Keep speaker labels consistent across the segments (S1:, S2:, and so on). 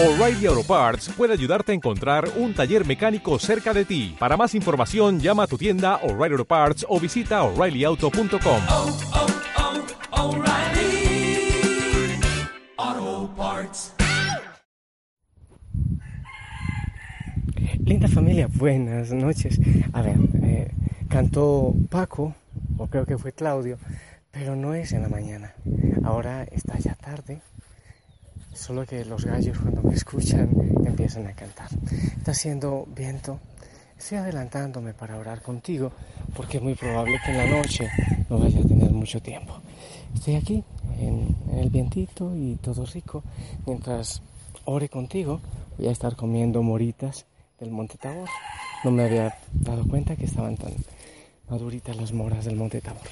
S1: O'Reilly Auto Parts puede ayudarte a encontrar un taller mecánico cerca de ti. Para más información, llama a tu tienda O'Reilly Auto Parts o visita oreillyauto.com.
S2: oh, oh, O'Reilly Auto Parts.
S3: Linda familia, buenas noches. A ver, eh, cantó Paco, o creo que fue Claudio, pero no es en la mañana. Ahora está ya tarde, solo que los gallos cuando me escuchan empiezan a cantar. Está haciendo viento. Estoy adelantándome para orar contigo porque es muy probable que en la noche no vaya a tener mucho tiempo. Estoy aquí en, el vientito y todo rico. Mientras ore contigo, voy a estar comiendo moritas del Monte Tabor. No me había dado cuenta que estaban tan maduritas las moras del Monte Tabor.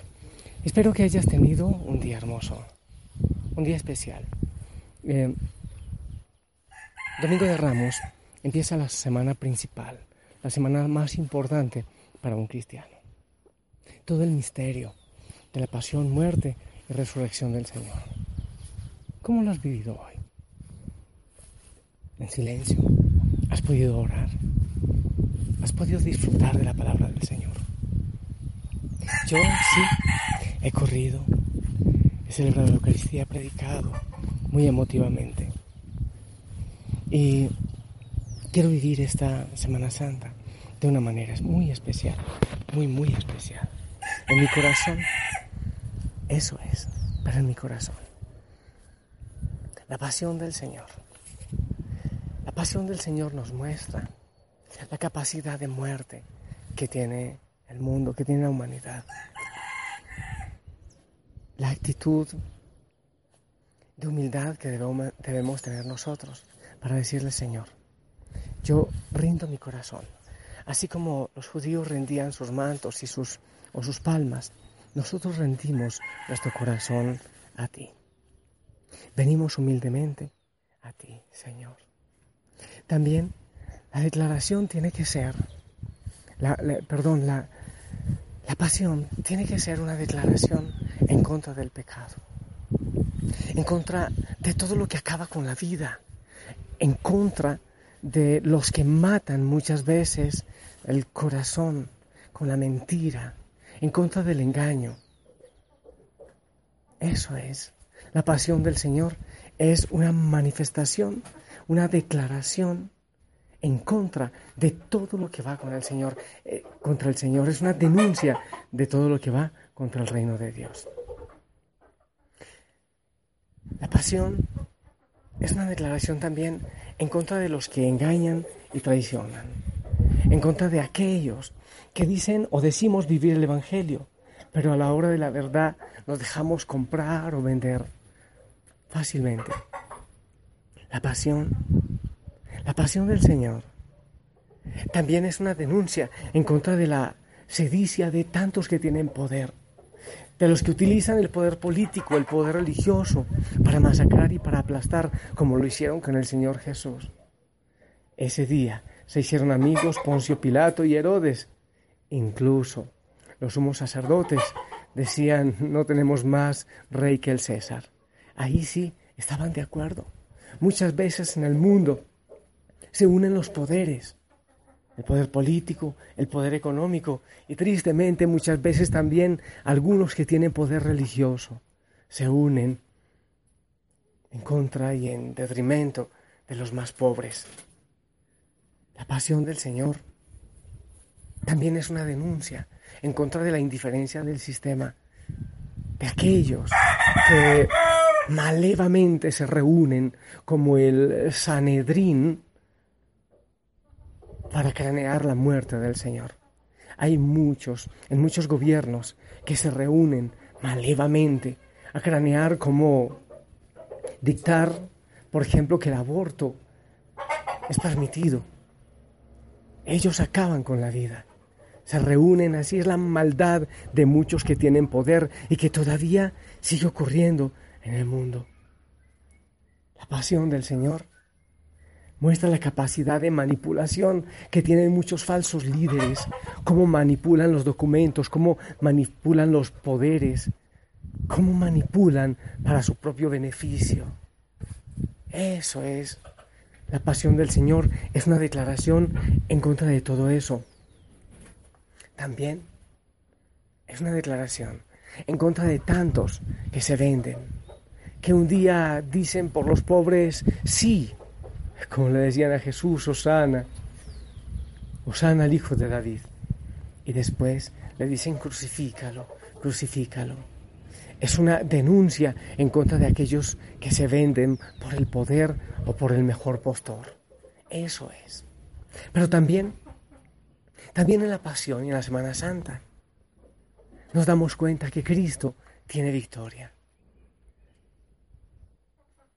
S3: Espero que hayas tenido un día hermoso, un día especial. Eh, Domingo de Ramos empieza la semana principal, la semana más importante para un cristiano. Todo el misterio de la pasión, muerte y resurrección del Señor. ¿Cómo lo has vivido hoy? En silencio. ¿Has podido orar? ¿Has podido disfrutar de la palabra del Señor? Yo sí, he corrido, he celebrado la Eucaristía, he predicado emotivamente. Y quiero vivir esta Semana Santa de una manera muy especial, muy, muy especial. En mi corazón, eso es, pero en mi corazón. La pasión del Señor. La pasión del Señor nos muestra la capacidad de muerte que tiene el mundo, que tiene la humanidad. La actitud de humildad que debemos, tener nosotros para decirle, Señor, yo rindo mi corazón. Así como los judíos rendían sus mantos y sus, o sus palmas, nosotros rendimos nuestro corazón a ti. Venimos humildemente a ti, Señor. También la declaración tiene que ser, la, perdón, la, la pasión tiene que ser una declaración en contra del pecado, en contra de todo lo que acaba con la vida, en contra de los que matan muchas veces el corazón con la mentira, en contra del engaño. Eso es. La pasión del Señor es una manifestación, una declaración en contra de todo lo que va con el Señor, eh, contra el Señor. Es una denuncia de todo lo que va contra el reino de Dios. La pasión es una declaración también en contra de los que engañan y traicionan, en contra de aquellos que dicen o decimos vivir el Evangelio, pero a la hora de la verdad nos dejamos comprar o vender fácilmente. La pasión, la pasión del Señor, también es una denuncia en contra de la sedicia de tantos que tienen poder, de los que utilizan el poder político, el poder religioso, para masacrar y para aplastar, como lo hicieron con el Señor Jesús. Ese día se hicieron amigos Poncio Pilato y Herodes, incluso los sumos sacerdotes decían, no tenemos más rey que el César. Ahí sí estaban de acuerdo. Muchas veces en el mundo se unen los poderes, el poder político, el poder económico y tristemente muchas veces también algunos que tienen poder religioso se unen en contra y en detrimento de los más pobres. La pasión del Señor también es una denuncia en contra de la indiferencia del sistema, de aquellos que malevamente se reúnen como el Sanedrín para cranear la muerte del Señor. Hay muchos, en muchos gobiernos, que se reúnen malevamente a cranear como dictar, por ejemplo, que el aborto es permitido. Ellos acaban con la vida. Se reúnen, así es la maldad de muchos que tienen poder y que todavía sigue ocurriendo en el mundo. La pasión del Señor muestra la capacidad de manipulación que tienen muchos falsos líderes, cómo manipulan los documentos, cómo manipulan los poderes, cómo manipulan para su propio beneficio. Eso es La pasión del Señor es una declaración en contra de todo eso. También es una declaración en contra de tantos que se venden, que un día dicen por los pobres sí, como le decían a Jesús, Osana, Osana al hijo de David, y después le dicen crucifícalo, crucifícalo. Es una denuncia en contra de aquellos que se venden por el poder o por el mejor postor. Eso es. Pero también, también en la pasión y en la Semana Santa, nos damos cuenta que Cristo tiene victoria.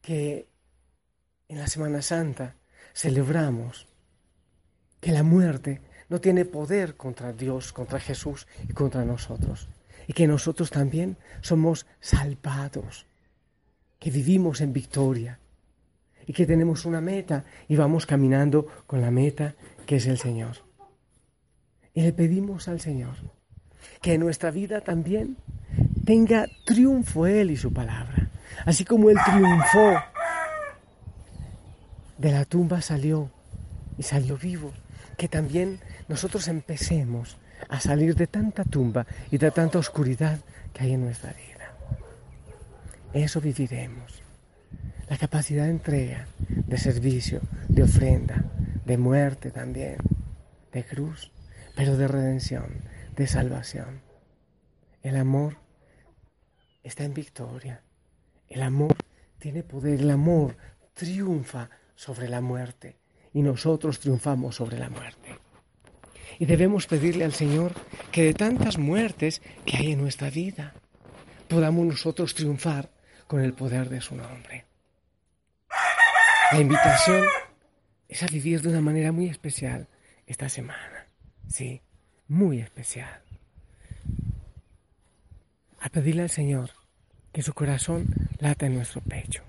S3: Que en la Semana Santa celebramos que la muerte no tiene poder contra Dios, contra Jesús y contra nosotros. Y que nosotros también somos salvados, que vivimos en victoria y que tenemos una meta y vamos caminando con la meta que es el Señor. Y le pedimos al Señor que en nuestra vida también tenga triunfo Él y su palabra. Así como Él triunfó, de la tumba salió y salió vivo. Que también nosotros empecemos a salir de tanta tumba y de tanta oscuridad que hay en nuestra vida. Eso viviremos. La capacidad de entrega, de servicio, de ofrenda, de muerte también, de cruz, pero de redención, de salvación. El amor está en victoria. El amor tiene poder. El amor triunfa sobre la muerte y nosotros triunfamos sobre la muerte. Y debemos pedirle al Señor que de tantas muertes que hay en nuestra vida, podamos nosotros triunfar con el poder de su nombre. La invitación es a vivir de una manera muy especial esta semana. Sí, muy especial. A pedirle al Señor que su corazón lata en nuestro pecho.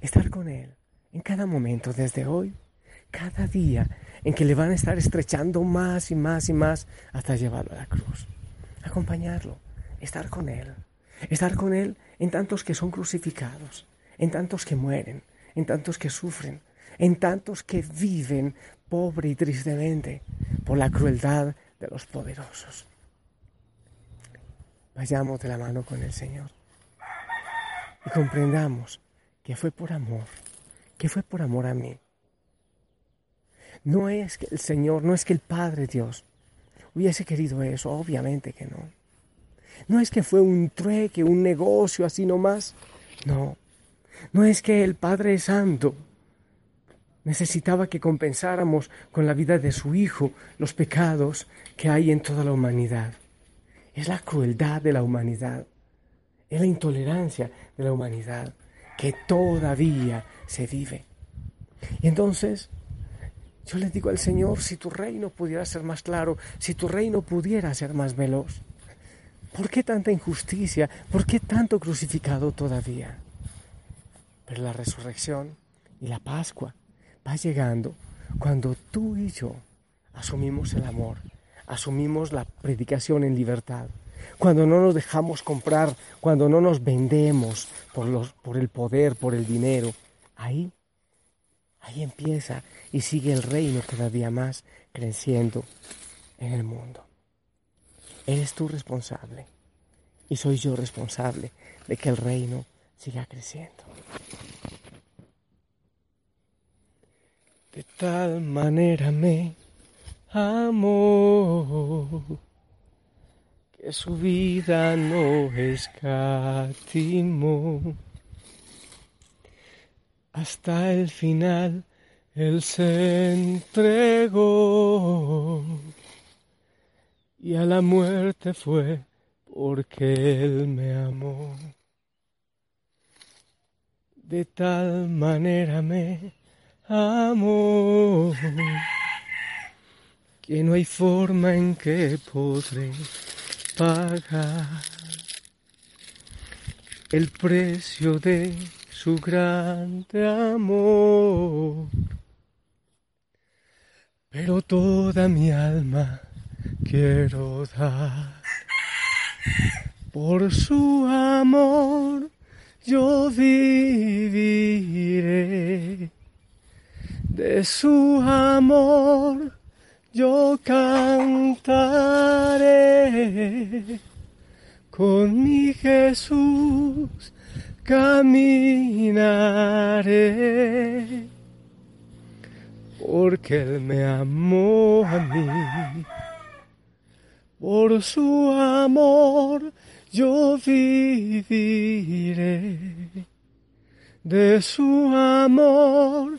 S3: Estar con Él en cada momento, desde hoy, cada día en que le van a estar estrechando más y más y más hasta llevarlo a la cruz. Acompañarlo, estar con Él, estar con Él en tantos que son crucificados, en tantos que mueren, en tantos que sufren, en tantos que viven pobre y tristemente por la crueldad de los poderosos. Vayamos de la mano con el Señor y comprendamos que fue por amor, que fue por amor a mí. No es que el Señor, no es que el Padre Dios hubiese querido eso, obviamente que no. No es que fue un trueque, un negocio así nomás. No. No es que el Padre Santo necesitaba que compensáramos con la vida de su Hijo los pecados que hay en toda la humanidad. Es la crueldad de la humanidad, es la intolerancia de la humanidad que todavía se vive. Y entonces yo le digo al Señor, si tu reino pudiera ser más claro, si tu reino pudiera ser más veloz, ¿por qué tanta injusticia? ¿Por qué tanto crucificado todavía? Pero la resurrección y la Pascua va llegando cuando tú y yo asumimos el amor, asumimos la predicación en libertad, cuando no nos dejamos comprar, cuando no nos vendemos por, los, por el poder, por el dinero, ahí, ahí empieza y sigue el reino cada día más creciendo en el mundo. Eres tú responsable y soy yo responsable de que el reino siga creciendo. De tal manera me amó que su vida no escatimó. Hasta el final él se entregó y a la muerte fue porque él me amó. De tal manera me amor, que no hay forma en que podré pagar el precio de su grande amor. Pero toda mi alma quiero dar por su amor yo viviré De su amor yo cantaré. Con mi Jesús caminaré. Porque Él me amó a mí. Por su amor yo viviré. De su amor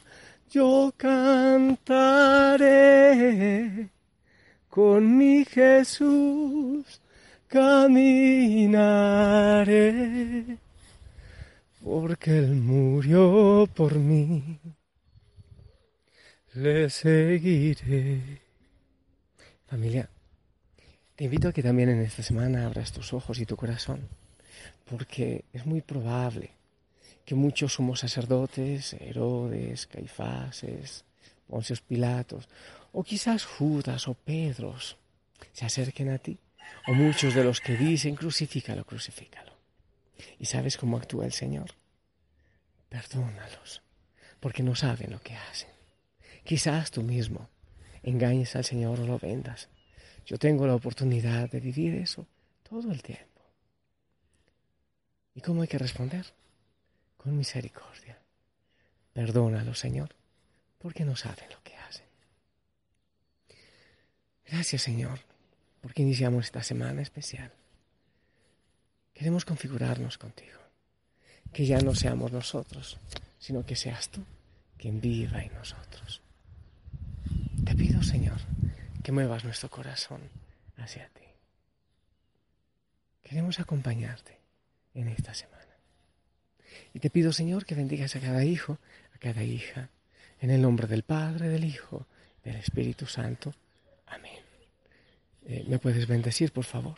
S3: yo cantaré. Con mi Jesús caminaré. Porque Él murió por mí. Le seguiré. Familia, te invito a que también en esta semana abras tus ojos y tu corazón, porque es muy probable que muchos sumos sacerdotes, Herodes, Caifases, Poncios Pilatos, o quizás Judas o Pedros, se acerquen a ti, o muchos de los que dicen crucifícalo, crucifícalo. ¿Y sabes cómo actúa el Señor? Perdónalos, porque no saben lo que hacen. Quizás tú mismo engañes al Señor o lo vendas yo tengo la oportunidad de vivir eso todo el tiempo. ¿Y cómo hay que responder? Con misericordia. Perdónalo, Señor, porque no saben lo que hacen. Gracias, Señor, porque iniciamos esta semana especial. Queremos configurarnos contigo. Que ya no seamos nosotros, sino que seas tú quien viva en nosotros. Te pido, Señor, que muevas nuestro corazón hacia ti. Queremos acompañarte en esta semana. Y te pido, Señor, que bendigas a cada hijo, a cada hija, en el nombre del Padre, del Hijo, del Espíritu Santo. Amén. Eh, ¿Me puedes bendecir, por favor?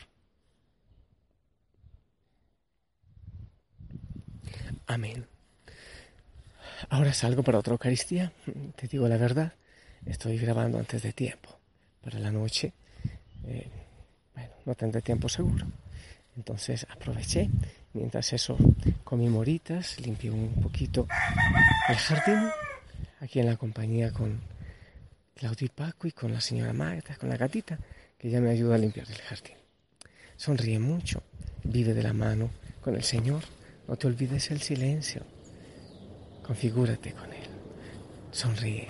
S3: Amén. Ahora salgo para otra Eucaristía. Te digo la verdad, estoy grabando antes de tiempo para la noche, eh, bueno, no tendré tiempo seguro. Entonces aproveché, mientras eso comí moritas, limpié un poquito el jardín, aquí en la compañía con Claudio y Paco y con la señora Magda, con la gatita, que ya me ayuda a limpiar el jardín. Sonríe mucho, vive de la mano con el Señor, no te olvides el silencio, configúrate con Él, sonríe,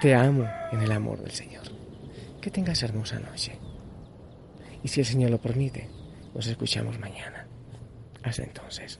S3: te amo en el amor del Señor. Que tengas hermosa noche. Y si el Señor lo permite, nos escuchamos mañana. Hasta entonces.